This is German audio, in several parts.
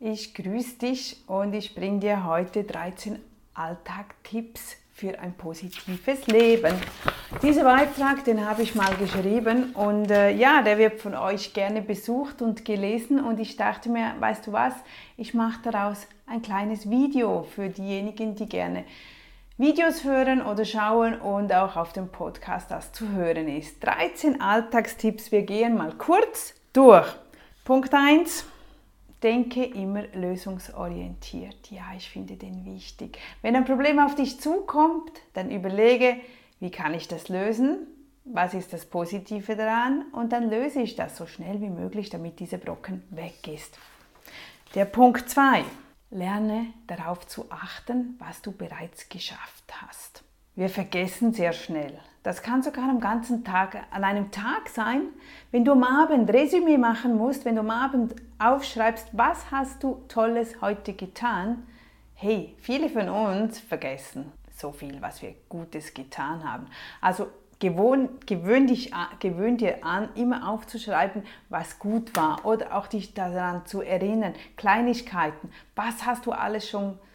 Ich grüße dich und ich bringe dir heute 13 Alltagtipps für ein positives Leben. Dieser Beitrag, den habe ich mal geschrieben und äh, ja, der wird von euch gerne besucht und gelesen und ich dachte mir, weißt du was, ich mache daraus ein kleines Video für diejenigen, die gerne Videos hören oder schauen und auch auf dem Podcast das zu hören ist. 13 Alltagstipps, wir gehen mal kurz durch. Punkt 1 denke immer lösungsorientiert. Ja, ich finde den wichtig. Wenn ein Problem auf dich zukommt, dann überlege, wie kann ich das lösen? Was ist das Positive daran? Und dann löse ich das so schnell wie möglich, damit dieser Brocken weg ist. Der Punkt 2. Lerne darauf zu achten, was du bereits geschafft hast. Wir vergessen sehr schnell. Das kann sogar am ganzen Tag, an einem Tag sein, wenn du am Abend Resümee machen musst, wenn du am Abend aufschreibst, was hast du Tolles heute getan. Hey, viele von uns vergessen so viel, was wir Gutes getan haben. Also gewöhn, gewöhn, dich, gewöhn dir an, immer aufzuschreiben, was gut war oder auch dich daran zu erinnern. Kleinigkeiten. Was hast du alles schon getan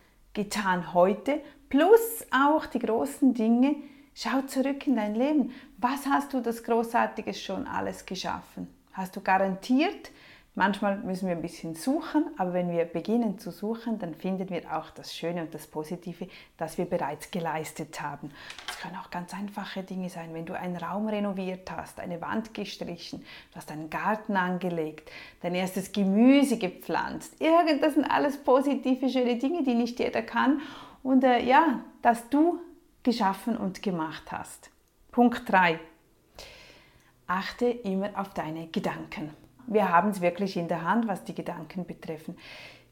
heute? Plus auch die großen Dinge. Schau zurück in dein Leben. Was hast du das Großartiges schon alles geschaffen? Hast du garantiert Manchmal müssen wir ein bisschen suchen, aber wenn wir beginnen zu suchen, dann finden wir auch das Schöne und das Positive, das wir bereits geleistet haben. Es können auch ganz einfache Dinge sein, wenn du einen Raum renoviert hast, eine Wand gestrichen, du hast einen Garten angelegt, dein erstes Gemüse gepflanzt. Irgend, das sind alles positive, schöne Dinge, die nicht jeder kann und äh, ja, dass du geschaffen und gemacht hast. Punkt 3. Achte immer auf deine Gedanken. Wir haben es wirklich in der Hand, was die Gedanken betreffen.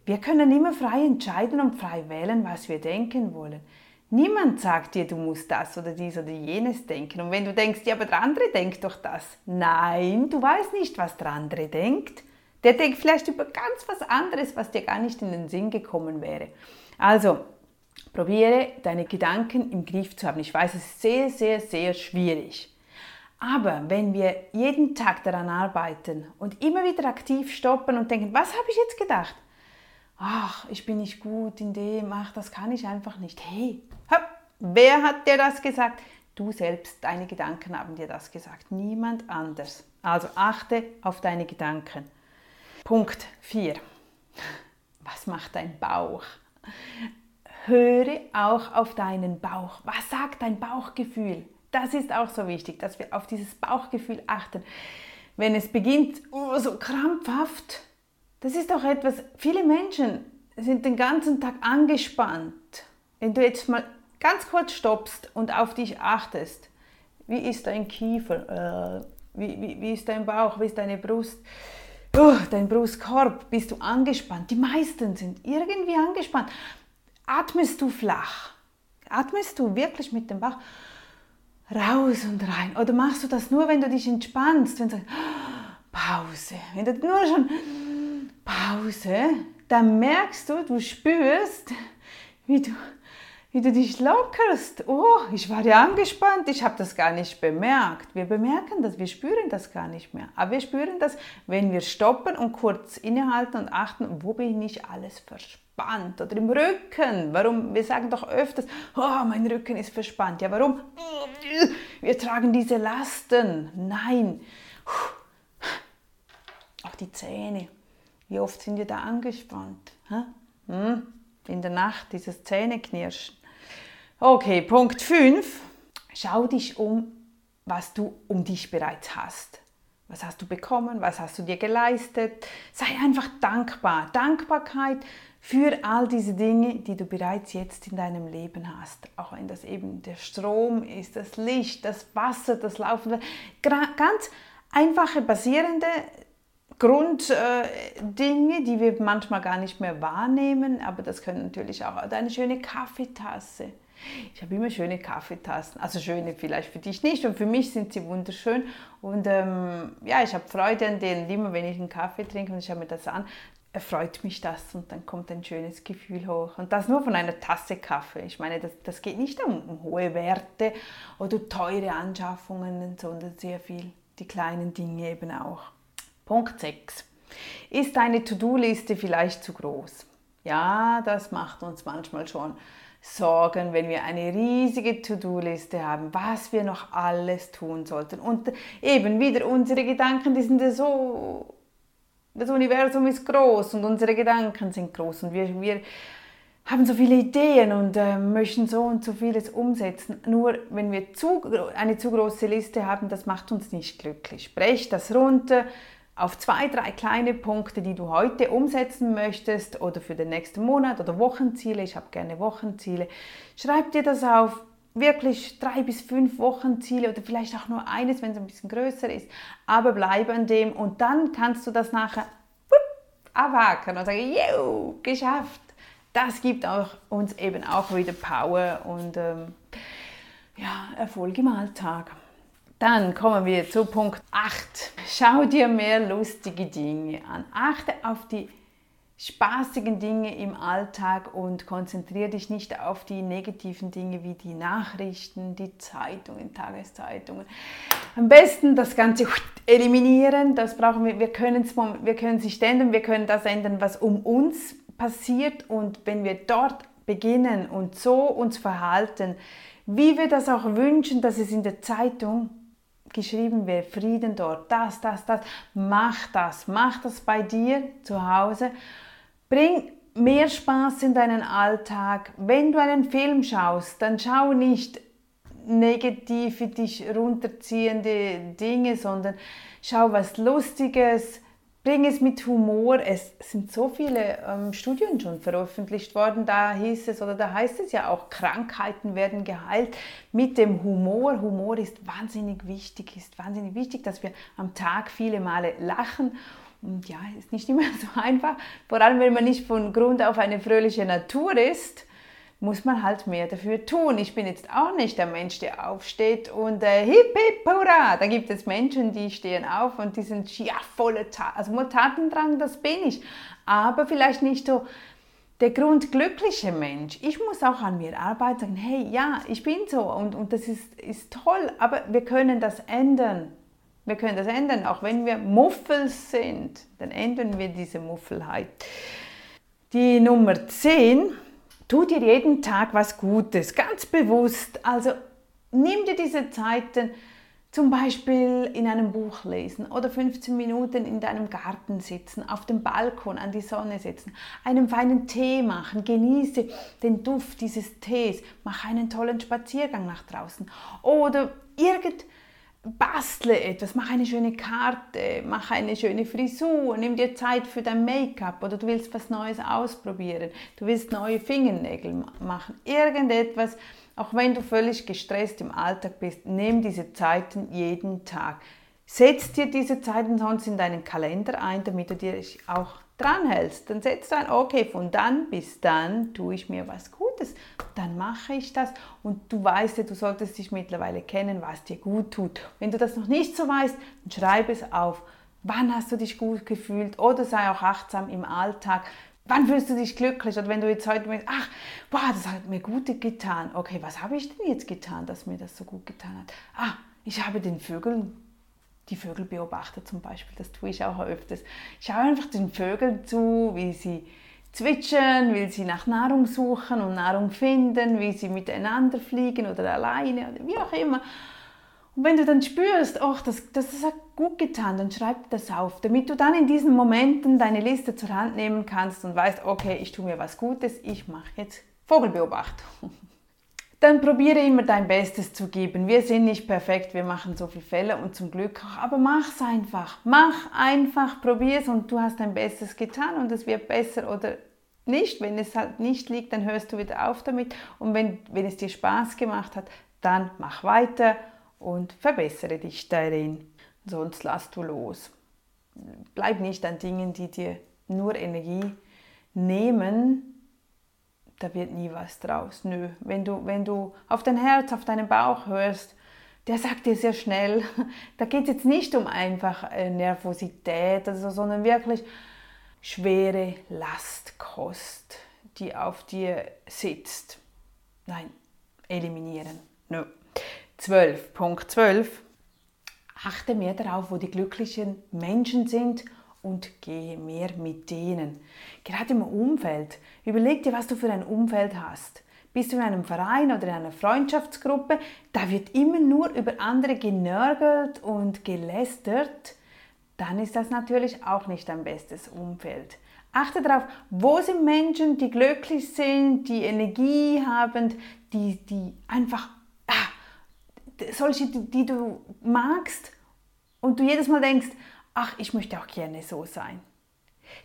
Wir können immer frei entscheiden und frei wählen, was wir denken wollen. Niemand sagt dir, du musst das oder dies oder jenes denken. Und wenn du denkst, ja, aber der andere denkt doch das. Nein, du weißt nicht, was der andere denkt. Der denkt vielleicht über ganz was anderes, was dir gar nicht in den Sinn gekommen wäre. Also, probiere deine Gedanken im Griff zu haben. Ich weiß, es ist sehr, sehr, sehr schwierig. Aber wenn wir jeden Tag daran arbeiten und immer wieder aktiv stoppen und denken, was habe ich jetzt gedacht? Ach, ich bin nicht gut in dem, ach, das kann ich einfach nicht. Hey, hopp, wer hat dir das gesagt? Du selbst, deine Gedanken haben dir das gesagt, niemand anders. Also achte auf deine Gedanken. Punkt 4. Was macht dein Bauch? Höre auch auf deinen Bauch. Was sagt dein Bauchgefühl? Das ist auch so wichtig, dass wir auf dieses Bauchgefühl achten. Wenn es beginnt, oh, so krampfhaft, das ist doch etwas, viele Menschen sind den ganzen Tag angespannt. Wenn du jetzt mal ganz kurz stoppst und auf dich achtest, wie ist dein Kiefer, äh, wie, wie, wie ist dein Bauch, wie ist deine Brust, oh, dein Brustkorb, bist du angespannt? Die meisten sind irgendwie angespannt. Atmest du flach? Atmest du wirklich mit dem Bauch? Raus und rein. Oder machst du das nur, wenn du dich entspannst, wenn du sagst, Pause. Wenn du nur schon Pause, dann merkst du, du spürst, wie du, wie du dich lockerst. Oh, ich war ja angespannt, ich habe das gar nicht bemerkt. Wir bemerken das, wir spüren das gar nicht mehr. Aber wir spüren das, wenn wir stoppen und kurz innehalten und achten, wo bin ich alles verspannt oder im Rücken. Warum? Wir sagen doch öfters, oh, mein Rücken ist verspannt. Ja, warum? Wir tragen diese Lasten. Nein. Auch die Zähne. Wie oft sind wir da angespannt? Hm? In der Nacht dieses Zähneknirschen. Okay, Punkt 5. Schau dich um, was du um dich bereits hast. Was hast du bekommen? Was hast du dir geleistet? Sei einfach dankbar. Dankbarkeit für all diese Dinge, die du bereits jetzt in deinem Leben hast. Auch wenn das eben der Strom ist, das Licht, das Wasser, das Laufen. Ganz einfache, basierende Grunddinge, äh, die wir manchmal gar nicht mehr wahrnehmen, aber das können natürlich auch eine schöne Kaffeetasse. Ich habe immer schöne Kaffeetassen, also schöne vielleicht für dich nicht und für mich sind sie wunderschön und ähm, ja, ich habe Freude an denen, immer wenn ich einen Kaffee trinke und ich schaue mir das an, erfreut mich das und dann kommt ein schönes Gefühl hoch. Und das nur von einer Tasse Kaffee. Ich meine, das, das geht nicht um, um hohe Werte oder teure Anschaffungen, sondern sehr viel die kleinen Dinge eben auch. Punkt 6. Ist deine To-Do-Liste vielleicht zu groß? Ja, das macht uns manchmal schon Sorgen, wenn wir eine riesige To-Do-Liste haben, was wir noch alles tun sollten. Und eben wieder unsere Gedanken, die sind so, das Universum ist groß und unsere Gedanken sind groß und wir, wir haben so viele Ideen und äh, möchten so und so vieles umsetzen. Nur wenn wir zu, eine zu große Liste haben, das macht uns nicht glücklich. Brech das runter, auf zwei, drei kleine Punkte, die du heute umsetzen möchtest oder für den nächsten Monat oder Wochenziele. Ich habe gerne Wochenziele. Schreib dir das auf. Wirklich drei bis fünf Wochenziele oder vielleicht auch nur eines, wenn es ein bisschen größer ist. Aber bleib an dem und dann kannst du das nachher abhaken und sagen, yo, geschafft. Das gibt auch, uns eben auch wieder Power und ähm, ja, Erfolg im Alltag. Dann kommen wir zu Punkt 8. Schau dir mehr lustige Dinge an. Achte auf die spaßigen Dinge im Alltag und konzentriere dich nicht auf die negativen Dinge wie die Nachrichten, die Zeitungen, Tageszeitungen. Am besten das Ganze eliminieren. Das brauchen wir. Wir können es wir können es nicht ändern. Wir können das ändern, was um uns passiert. Und wenn wir dort beginnen und so uns verhalten, wie wir das auch wünschen, dass es in der Zeitung geschrieben wird, Frieden dort, das, das, das, mach das, mach das bei dir zu Hause. Bring mehr Spaß in deinen Alltag. Wenn du einen Film schaust, dann schau nicht negative, dich runterziehende Dinge, sondern schau was Lustiges, bring es mit Humor. Es sind so viele ähm, Studien schon veröffentlicht worden, da hieß es oder da heißt es ja auch, Krankheiten werden geheilt mit dem Humor. Humor ist wahnsinnig wichtig, ist wahnsinnig wichtig, dass wir am Tag viele Male lachen. Und ja, ist nicht immer so einfach, vor allem wenn man nicht von Grund auf eine fröhliche Natur ist muss man halt mehr dafür tun. Ich bin jetzt auch nicht der Mensch, der aufsteht und äh, hip hip hurra. Da gibt es Menschen, die stehen auf und die sind ja voller Taten, also Tatendrang, das bin ich. Aber vielleicht nicht so der grundglückliche Mensch. Ich muss auch an mir arbeiten, sagen, hey, ja, ich bin so und, und das ist, ist toll, aber wir können das ändern. Wir können das ändern, auch wenn wir Muffel sind, dann ändern wir diese Muffelheit. Die Nummer 10 Tu dir jeden Tag was Gutes, ganz bewusst. Also nimm dir diese Zeiten, zum Beispiel in einem Buch lesen oder 15 Minuten in deinem Garten sitzen, auf dem Balkon an die Sonne sitzen, einen feinen Tee machen, genieße den Duft dieses Tees, mach einen tollen Spaziergang nach draußen. Oder irgend bastle etwas, mach eine schöne Karte, mach eine schöne Frisur, nimm dir Zeit für dein Make-up oder du willst was Neues ausprobieren, du willst neue Fingernägel machen, irgendetwas, auch wenn du völlig gestresst im Alltag bist, nimm diese Zeiten jeden Tag. Setz dir diese Zeiten sonst in deinen Kalender ein, damit du dir auch dranhältst. Dann setzt du ein, okay, von dann bis dann tue ich mir was Gutes. Dann mache ich das und du weißt ja, du solltest dich mittlerweile kennen, was dir gut tut. Wenn du das noch nicht so weißt, dann schreib es auf. Wann hast du dich gut gefühlt? Oder sei auch achtsam im Alltag. Wann fühlst du dich glücklich? Oder wenn du jetzt heute denkst, ach, boah, das hat mir gut getan. Okay, was habe ich denn jetzt getan, dass mir das so gut getan hat? Ah, ich habe den Vögeln die Vögel beobachte zum Beispiel, das tue ich auch öfters. Ich schaue einfach den Vögeln zu, wie sie zwitschern, wie sie nach Nahrung suchen und Nahrung finden, wie sie miteinander fliegen oder alleine oder wie auch immer. Und wenn du dann spürst, ach, das, das hat gut getan, dann schreib das auf, damit du dann in diesen Momenten deine Liste zur Hand nehmen kannst und weißt, okay, ich tue mir was Gutes, ich mache jetzt Vogelbeobachtung dann probiere immer dein Bestes zu geben. Wir sind nicht perfekt, wir machen so viele Fälle und zum Glück auch, aber mach's einfach. Mach einfach, probier's und du hast dein Bestes getan und es wird besser oder nicht. Wenn es halt nicht liegt, dann hörst du wieder auf damit und wenn, wenn es dir Spaß gemacht hat, dann mach weiter und verbessere dich darin. Sonst lass du los. Bleib nicht an Dingen, die dir nur Energie nehmen, da wird nie was draus. Nö, wenn du, wenn du auf dein Herz, auf deinen Bauch hörst, der sagt dir sehr schnell, da geht es jetzt nicht um einfach äh, Nervosität, also, sondern wirklich schwere Lastkost, die auf dir sitzt. Nein, eliminieren. Nö. 12. Punkt 12. Achte mehr darauf, wo die glücklichen Menschen sind und gehe mehr mit denen. Gerade im Umfeld. Überleg dir, was du für ein Umfeld hast. Bist du in einem Verein oder in einer Freundschaftsgruppe, da wird immer nur über andere genörgelt und gelästert, dann ist das natürlich auch nicht dein bestes Umfeld. Achte darauf, wo sind Menschen, die glücklich sind, die Energie haben, die, die einfach, ah, solche, die, die du magst und du jedes Mal denkst, ach, ich möchte auch gerne so sein.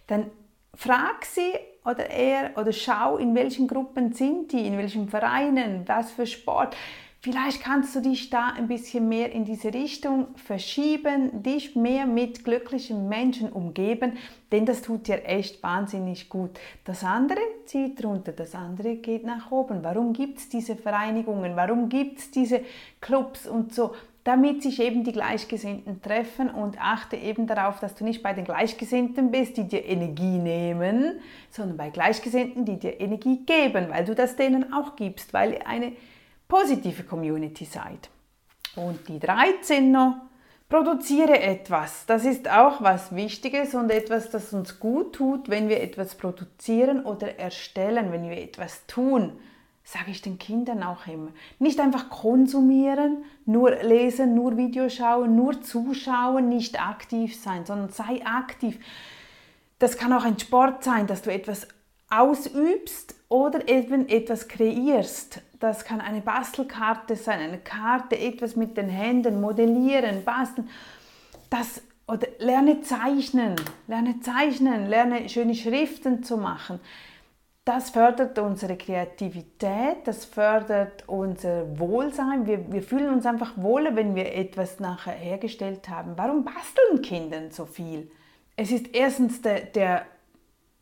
Dann frag sie oder er oder schau, in welchen Gruppen sind die, in welchen Vereinen, was für Sport. Vielleicht kannst du dich da ein bisschen mehr in diese Richtung verschieben, dich mehr mit glücklichen Menschen umgeben, denn das tut dir echt wahnsinnig gut. Das andere zieht runter, das andere geht nach oben. Warum gibt es diese Vereinigungen? Warum gibt es diese Clubs und so? Damit sich eben die Gleichgesinnten treffen und achte eben darauf, dass du nicht bei den Gleichgesinnten bist, die dir Energie nehmen, sondern bei Gleichgesinnten, die dir Energie geben, weil du das denen auch gibst, weil ihr eine positive Community seid. Und die 13 noch, produziere etwas. Das ist auch was Wichtiges und etwas, das uns gut tut, wenn wir etwas produzieren oder erstellen, wenn wir etwas tun sage ich den Kindern auch immer. Nicht einfach konsumieren, nur lesen, nur Videos schauen, nur zuschauen, nicht aktiv sein, sondern sei aktiv. Das kann auch ein Sport sein, dass du etwas ausübst oder eben etwas kreierst. Das kann eine Bastelkarte sein, eine Karte, etwas mit den Händen, modellieren, basteln. Das, oder lerne zeichnen, lerne zeichnen, lerne schöne Schriften zu machen das fördert unsere Kreativität, das fördert unser Wohlsein. Wir, wir fühlen uns einfach wohler, wenn wir etwas nachher hergestellt haben. Warum basteln Kinder so viel? Es ist erstens der, der,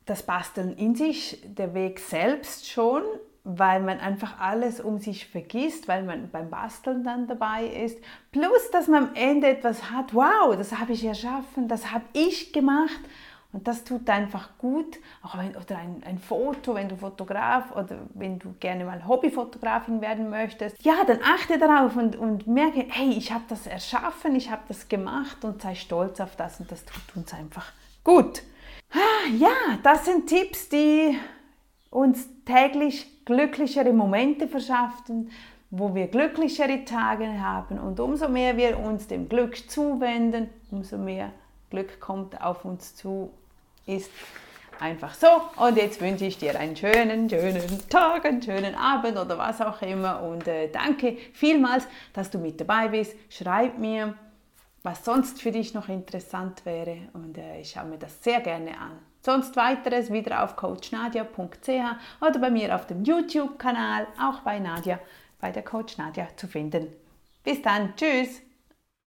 das Basteln in sich, der Weg selbst schon, weil man einfach alles um sich vergisst, weil man beim Basteln dann dabei ist. Plus, dass man am Ende etwas hat, wow, das habe ich erschaffen, das habe ich gemacht und das tut einfach gut. Auch wenn, oder ein, ein Foto, wenn du Fotograf oder wenn du gerne mal Hobbyfotografin werden möchtest. Ja, dann achte darauf und, und merke, hey, ich habe das erschaffen, ich habe das gemacht und sei stolz auf das und das tut uns einfach gut. Ah, ja, das sind Tipps, die uns täglich glücklichere Momente verschaffen, wo wir glücklichere Tage haben und umso mehr wir uns dem Glück zuwenden, umso mehr Glück kommt auf uns zu ist einfach so. Und jetzt wünsche ich dir einen schönen, schönen Tag, einen schönen Abend oder was auch immer. Und äh, danke vielmals, dass du mit dabei bist. Schreib mir, was sonst für dich noch interessant wäre. Und äh, ich schaue mir das sehr gerne an. Sonst weiteres wieder auf coachnadia.ch oder bei mir auf dem YouTube-Kanal, auch bei Nadia, bei der Coach Nadia zu finden. Bis dann, tschüss!